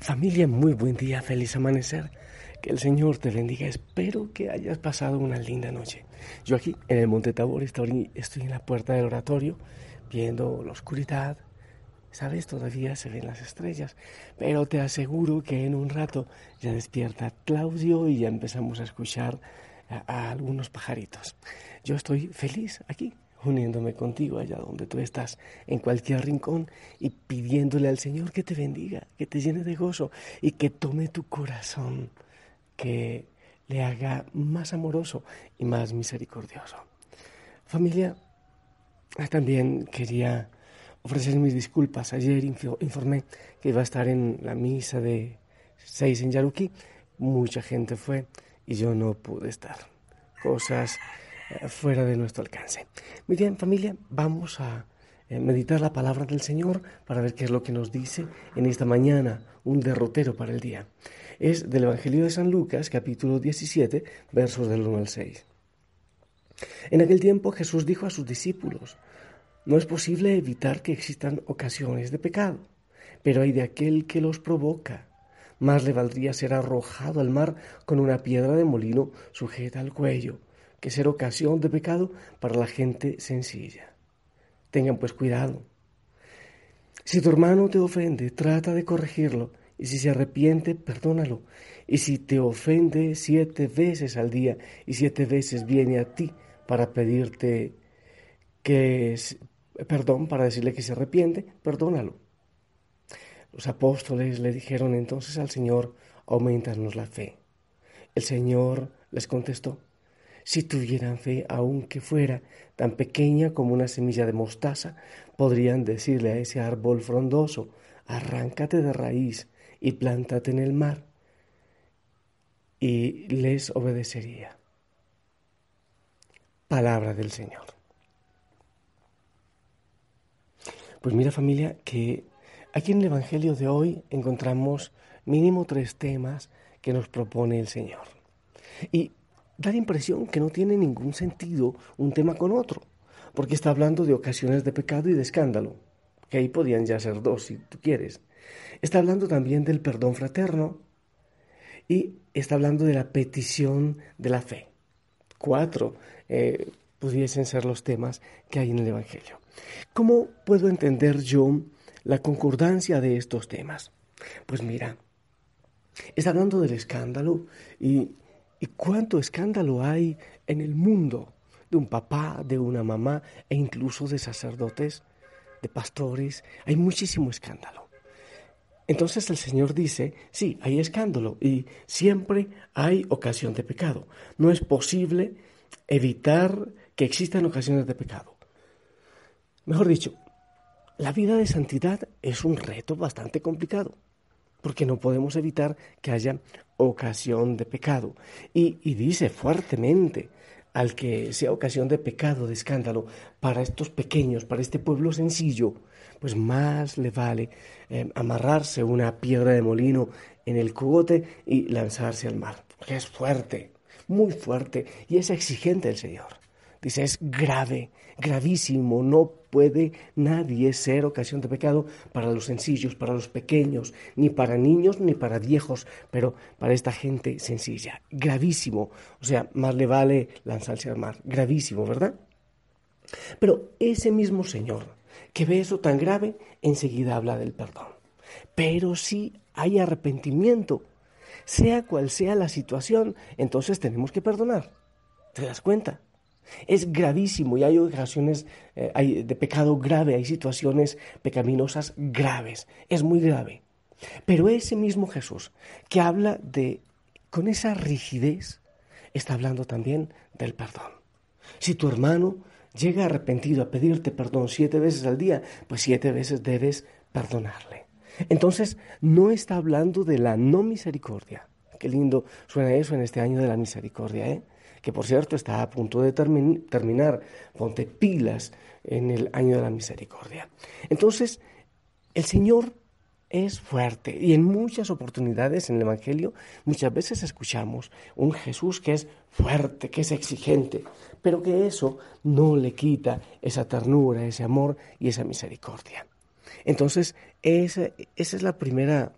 Familia, muy buen día, feliz amanecer. Que el Señor te bendiga. Espero que hayas pasado una linda noche. Yo aquí en el Monte Tabor estoy, en la puerta del oratorio viendo la oscuridad. Sabes, todavía se ven las estrellas, pero te aseguro que en un rato ya despierta Claudio y ya empezamos a escuchar a, a algunos pajaritos. Yo estoy feliz aquí, uniéndome contigo allá donde tú estás, en cualquier rincón, y pidiéndole al Señor que te bendiga, que te llene de gozo y que tome tu corazón, que le haga más amoroso y más misericordioso. Familia, también quería ofrecer mis disculpas. Ayer informé que iba a estar en la misa de seis en Yaruki. Mucha gente fue y yo no pude estar. Cosas fuera de nuestro alcance. Muy bien, familia, vamos a eh, meditar la palabra del Señor para ver qué es lo que nos dice en esta mañana, un derrotero para el día. Es del Evangelio de San Lucas, capítulo 17, versos del 1 al 6. En aquel tiempo Jesús dijo a sus discípulos, no es posible evitar que existan ocasiones de pecado, pero hay de aquel que los provoca. Más le valdría ser arrojado al mar con una piedra de molino sujeta al cuello que ser ocasión de pecado para la gente sencilla. Tengan pues cuidado. Si tu hermano te ofende, trata de corregirlo, y si se arrepiente, perdónalo. Y si te ofende siete veces al día y siete veces viene a ti para pedirte que perdón, para decirle que se arrepiente, perdónalo. Los apóstoles le dijeron entonces al Señor, aumentanos la fe. El Señor les contestó, si tuvieran fe, aunque fuera tan pequeña como una semilla de mostaza, podrían decirle a ese árbol frondoso, arráncate de raíz y plántate en el mar, y les obedecería. Palabra del Señor. Pues mira familia, que aquí en el Evangelio de hoy encontramos mínimo tres temas que nos propone el Señor. Y da la impresión que no tiene ningún sentido un tema con otro, porque está hablando de ocasiones de pecado y de escándalo, que ahí podían ya ser dos si tú quieres. Está hablando también del perdón fraterno y está hablando de la petición de la fe. Cuatro eh, pudiesen ser los temas que hay en el Evangelio. ¿Cómo puedo entender yo la concordancia de estos temas? Pues mira, está hablando del escándalo y ¿Y cuánto escándalo hay en el mundo de un papá, de una mamá e incluso de sacerdotes, de pastores? Hay muchísimo escándalo. Entonces el Señor dice, sí, hay escándalo y siempre hay ocasión de pecado. No es posible evitar que existan ocasiones de pecado. Mejor dicho, la vida de santidad es un reto bastante complicado porque no podemos evitar que haya ocasión de pecado. Y, dice fuertemente, al que sea ocasión de pecado, de escándalo, para estos pequeños, para este pueblo sencillo, pues más le vale eh, amarrarse una piedra de molino en el cogote y lanzarse al mar, porque es fuerte, muy fuerte, y es exigente el Señor. Dice, es grave, gravísimo, no puede nadie ser ocasión de pecado para los sencillos, para los pequeños, ni para niños ni para viejos, pero para esta gente sencilla. Gravísimo, o sea, más le vale lanzarse al mar. Gravísimo, ¿verdad? Pero ese mismo Señor que ve eso tan grave, enseguida habla del perdón. Pero si hay arrepentimiento, sea cual sea la situación, entonces tenemos que perdonar. ¿Te das cuenta? Es gravísimo y hay ocasiones eh, de pecado grave, hay situaciones pecaminosas graves, es muy grave. Pero ese mismo Jesús que habla de, con esa rigidez, está hablando también del perdón. Si tu hermano llega arrepentido a pedirte perdón siete veces al día, pues siete veces debes perdonarle. Entonces, no está hablando de la no misericordia. Qué lindo suena eso en este año de la misericordia, ¿eh? Que por cierto está a punto de terminar. Ponte pilas en el año de la misericordia. Entonces, el Señor es fuerte y en muchas oportunidades en el Evangelio muchas veces escuchamos un Jesús que es fuerte, que es exigente, pero que eso no le quita esa ternura, ese amor y esa misericordia. Entonces, esa, esa es la primera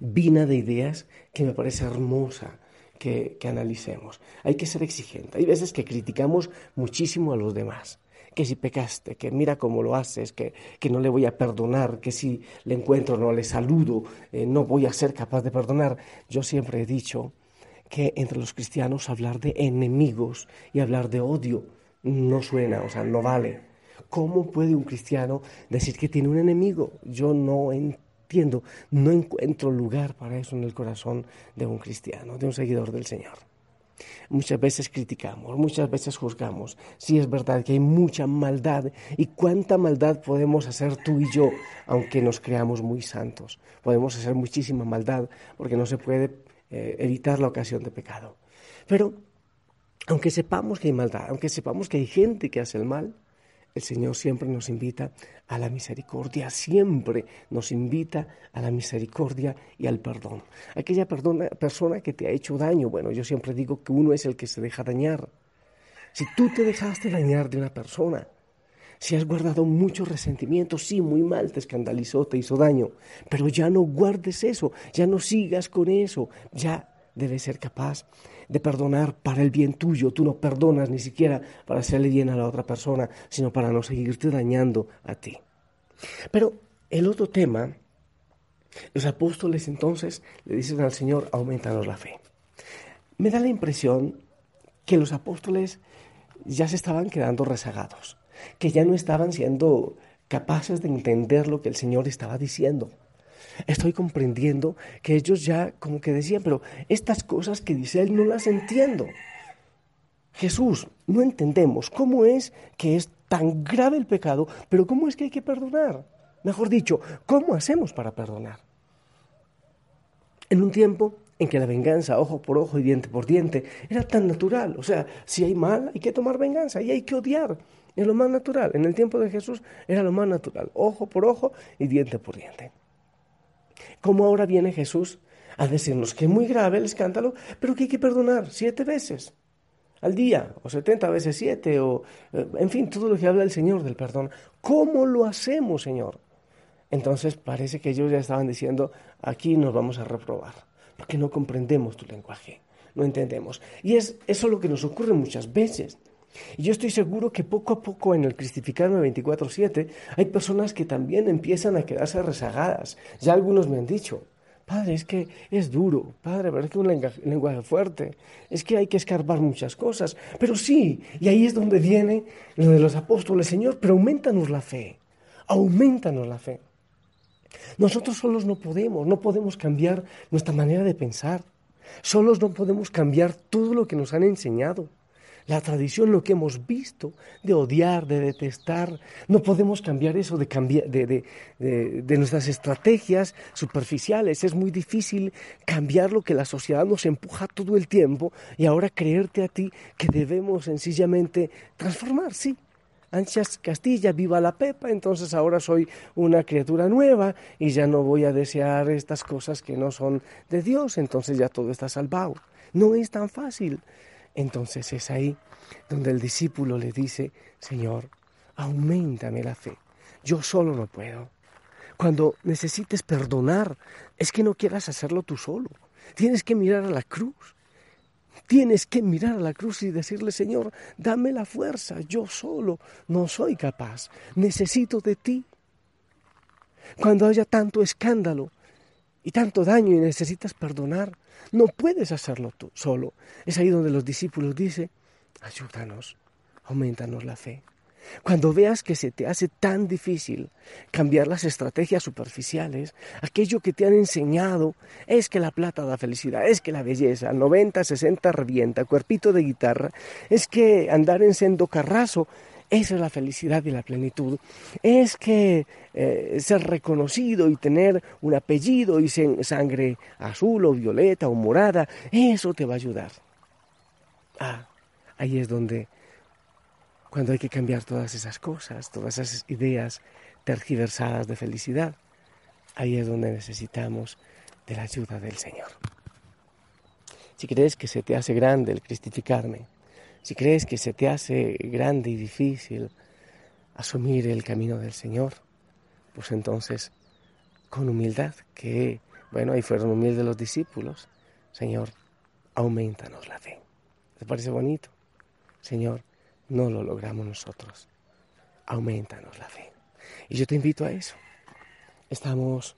vina de ideas que me parece hermosa que, analicemos. Hay que ser exigente. Hay veces que criticamos muchísimo a los demás que si pecaste, que mira cómo lo haces, que, que no le voy a perdonar, que si le encuentro no le saludo, eh, no voy a ser capaz de perdonar. Yo siempre he dicho que entre los cristianos hablar de enemigos y hablar de odio no suena, o sea, no vale. ¿Cómo puede un cristiano decir que tiene un enemigo? Yo no entiendo, no encuentro lugar para eso en el corazón de un cristiano, de un seguidor del Señor. Muchas veces criticamos, muchas veces juzgamos. Sí es verdad que hay mucha maldad y cuánta maldad podemos hacer tú y yo, aunque nos creamos muy santos. Podemos hacer muchísima maldad porque no se puede eh, evitar la ocasión de pecado. Pero aunque sepamos que hay maldad, aunque sepamos que hay gente que hace el mal, el Señor siempre nos invita a la misericordia, siempre nos invita a la misericordia y al perdón. Aquella persona que te ha hecho daño, bueno, yo siempre digo que uno es el que se deja dañar. Si tú te dejaste dañar de una persona, si has guardado mucho resentimiento, sí, muy mal, te escandalizó, te hizo daño, pero ya no guardes eso, ya no sigas con eso, ya debes ser capaz de perdonar para el bien tuyo. Tú no perdonas ni siquiera para hacerle bien a la otra persona, sino para no seguirte dañando a ti. Pero el otro tema, los apóstoles entonces le dicen al Señor, aumentanos la fe. Me da la impresión que los apóstoles ya se estaban quedando rezagados, que ya no estaban siendo capaces de entender lo que el Señor estaba diciendo estoy comprendiendo que ellos ya como que decían, pero estas cosas que dice él no las entiendo. Jesús, no entendemos cómo es que es tan grave el pecado, pero cómo es que hay que perdonar. Mejor dicho, ¿cómo hacemos para perdonar? En un tiempo en que la venganza, ojo por ojo y diente por diente, era tan natural. O sea, si hay mal, hay que tomar venganza y hay que odiar. Es lo más natural. En el tiempo de Jesús era lo más natural. Ojo por ojo y diente por diente. ¿Cómo ahora viene Jesús a decirnos que es muy grave el escándalo, pero que hay que perdonar siete veces al día, o setenta veces siete, o eh, en fin, todo lo que habla el Señor del perdón. ¿Cómo lo hacemos, Señor? Entonces parece que ellos ya estaban diciendo, aquí nos vamos a reprobar, porque no comprendemos tu lenguaje, no entendemos. Y es eso lo que nos ocurre muchas veces. Y yo estoy seguro que poco a poco en el Cristificarme 24-7 hay personas que también empiezan a quedarse rezagadas. Ya algunos me han dicho, Padre, es que es duro, Padre, ¿verdad que un lenguaje, fuerte? Es que hay que escarbar muchas cosas. Pero sí, y ahí es donde viene lo de los apóstoles, Señor, pero aumentanos la fe, aumentanos la fe. Nosotros solos no podemos, no podemos cambiar nuestra manera de pensar. Solos no podemos cambiar todo lo que nos han enseñado la tradición, lo que hemos visto, de odiar, de detestar. No podemos cambiar eso de, cambiar, de, de, nuestras estrategias superficiales. Es muy difícil cambiar lo que la sociedad nos empuja todo el tiempo y ahora creerte a ti que debemos sencillamente transformar, sí. Anchas Castilla, viva la Pepa, entonces ahora soy una criatura nueva y ya no voy a desear estas cosas que no son de Dios, entonces ya todo está salvado. No es tan fácil. Entonces es ahí donde el discípulo le dice, Señor, aumentame la fe. Yo solo no puedo. Cuando necesites perdonar, es que no quieras hacerlo tú solo. Tienes que mirar a la cruz. Tienes que mirar a la cruz y decirle, Señor, dame la fuerza. Yo solo no soy capaz. Necesito de ti. Cuando haya tanto escándalo y tanto daño y necesitas perdonar, no puedes hacerlo tú solo. Es ahí donde los discípulos dicen, ayúdanos, aumentanos la fe. Cuando veas que se te hace tan difícil cambiar las estrategias superficiales, aquello que te han enseñado es que la plata da felicidad, es que la belleza, 90, 60 revienta, cuerpito de guitarra, es que andar en sendo carrazo, esa es la felicidad y la plenitud. Es que eh, ser reconocido y tener un apellido y sangre azul o violeta o morada, eso te va a ayudar. Ah, ahí es donde cuando hay que cambiar todas esas cosas, todas esas ideas tergiversadas de felicidad, ahí es donde necesitamos de la ayuda del Señor. Si crees que se te hace grande el cristificarme, si crees que se te hace grande y difícil asumir el camino del Señor, pues entonces, con humildad, que, bueno, ahí fueron humildes los discípulos, Señor, aumentanos la fe. ¿Te parece bonito? Señor, no lo logramos nosotros. Aumentanos la fe. Y yo te invito a eso. Estamos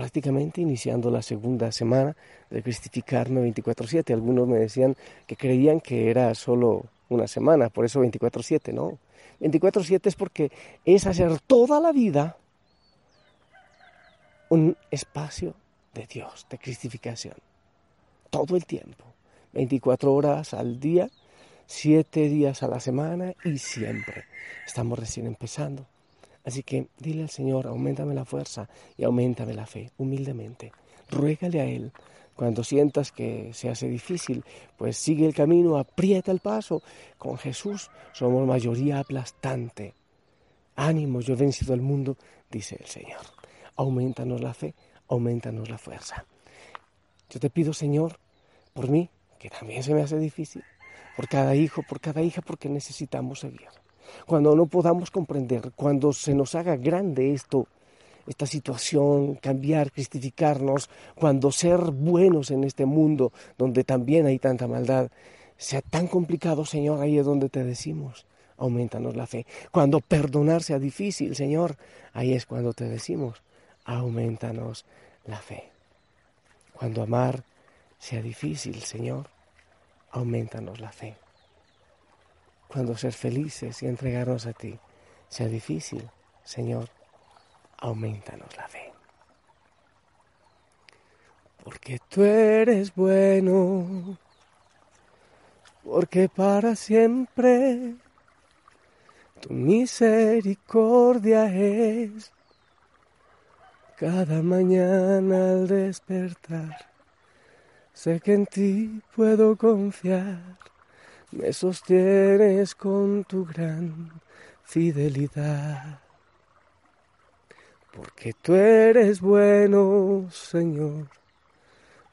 prácticamente iniciando la segunda semana de Cristificarme 24/7. Algunos me decían que creían que era solo una semana, por eso 24/7, no. 24/7 es porque es hacer toda la vida un espacio de Dios, de cristificación. Todo el tiempo. 24 horas al día siete días a la semana y siempre. Estamos recién empezando. Así que dile al Señor, aumentame la fuerza y aumentame la fe, humildemente. Ruégale a Él. Cuando sientas que se hace difícil, pues sigue el camino, aprieta el paso. Con Jesús somos mayoría aplastante. Ánimo, yo he vencido el mundo, dice el Señor. Aumentanos la fe, aumentanos la fuerza. Yo te pido, Señor, por mí, que también se me hace difícil, por cada hijo, por cada hija, porque necesitamos seguir. Cuando no podamos comprender, cuando se nos haga grande esto, esta situación, cambiar, cristificarnos, cuando ser buenos en este mundo donde también hay tanta maldad, sea tan complicado, Señor, ahí es donde te decimos, aumentanos la fe. Cuando perdonar sea difícil, Señor, ahí es cuando te decimos, aumentanos la fe. Cuando amar sea difícil, Señor, aumentanos la fe. Cuando ser felices y entregarnos a ti sea difícil, Señor, aumentanos la fe. Porque tú eres bueno, porque para siempre tu misericordia es cada mañana al despertar Sé que en ti puedo confiar, me sostienes con tu gran fidelidad. Porque tú eres bueno, Señor,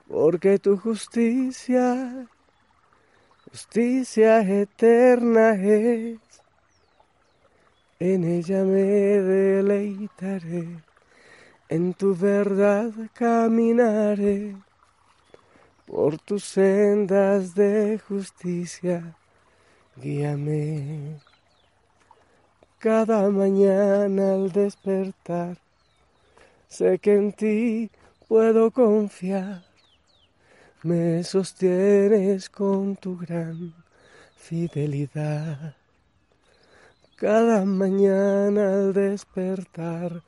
porque tu justicia, justicia eterna es. En ella me deleitaré, en tu verdad caminaré por tus sendas de justicia, guíame. Cada mañana al despertar, sé que en ti puedo confiar. Me sostienes con tu gran fidelidad. Cada mañana al despertar,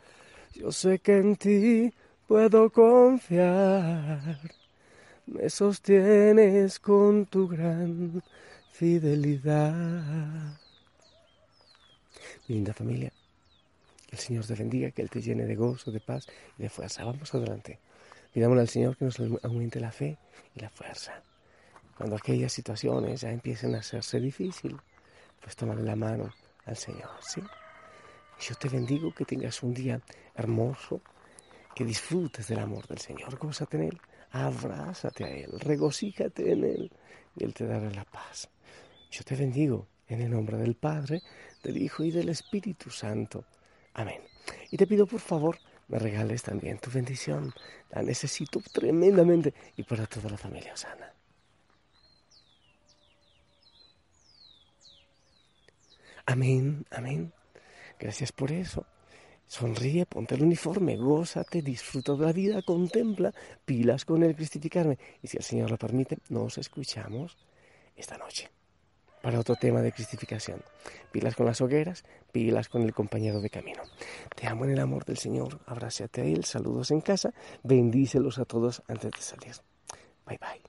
yo sé que en ti puedo confiar me sostienes con tu gran fidelidad. linda familia, que el Señor te bendiga, que Él te llene de gozo, de paz y de fuerza. Vamos adelante. Pidámosle al Señor que nos aumente la fe y la fuerza. Cuando aquellas situaciones ya empiecen a hacerse difícil, pues tómale la mano al Señor, ¿sí? Yo te bendigo que tengas un día hermoso, que disfrutes del amor del Señor, gózate en Él abrázate a Él, regocíjate en Él y Él te dará la paz. Yo te bendigo en el nombre del Padre, del Hijo y del Espíritu Santo. Amén. Y te pido por favor, me regales también tu bendición. La necesito tremendamente y para toda la familia sana. Amén, amén. Gracias por eso. Sonríe, ponte el uniforme, gózate, disfruta de la vida, contempla, pilas con el cristificarme. Y si el Señor lo permite, nos escuchamos esta noche. para otro tema de cristificación. Pilas con las hogueras, pilas con el compañero de camino. Te amo en el amor del Señor, abrázate a Él, saludos en casa, bendícelos a todos antes de salir. Bye bye.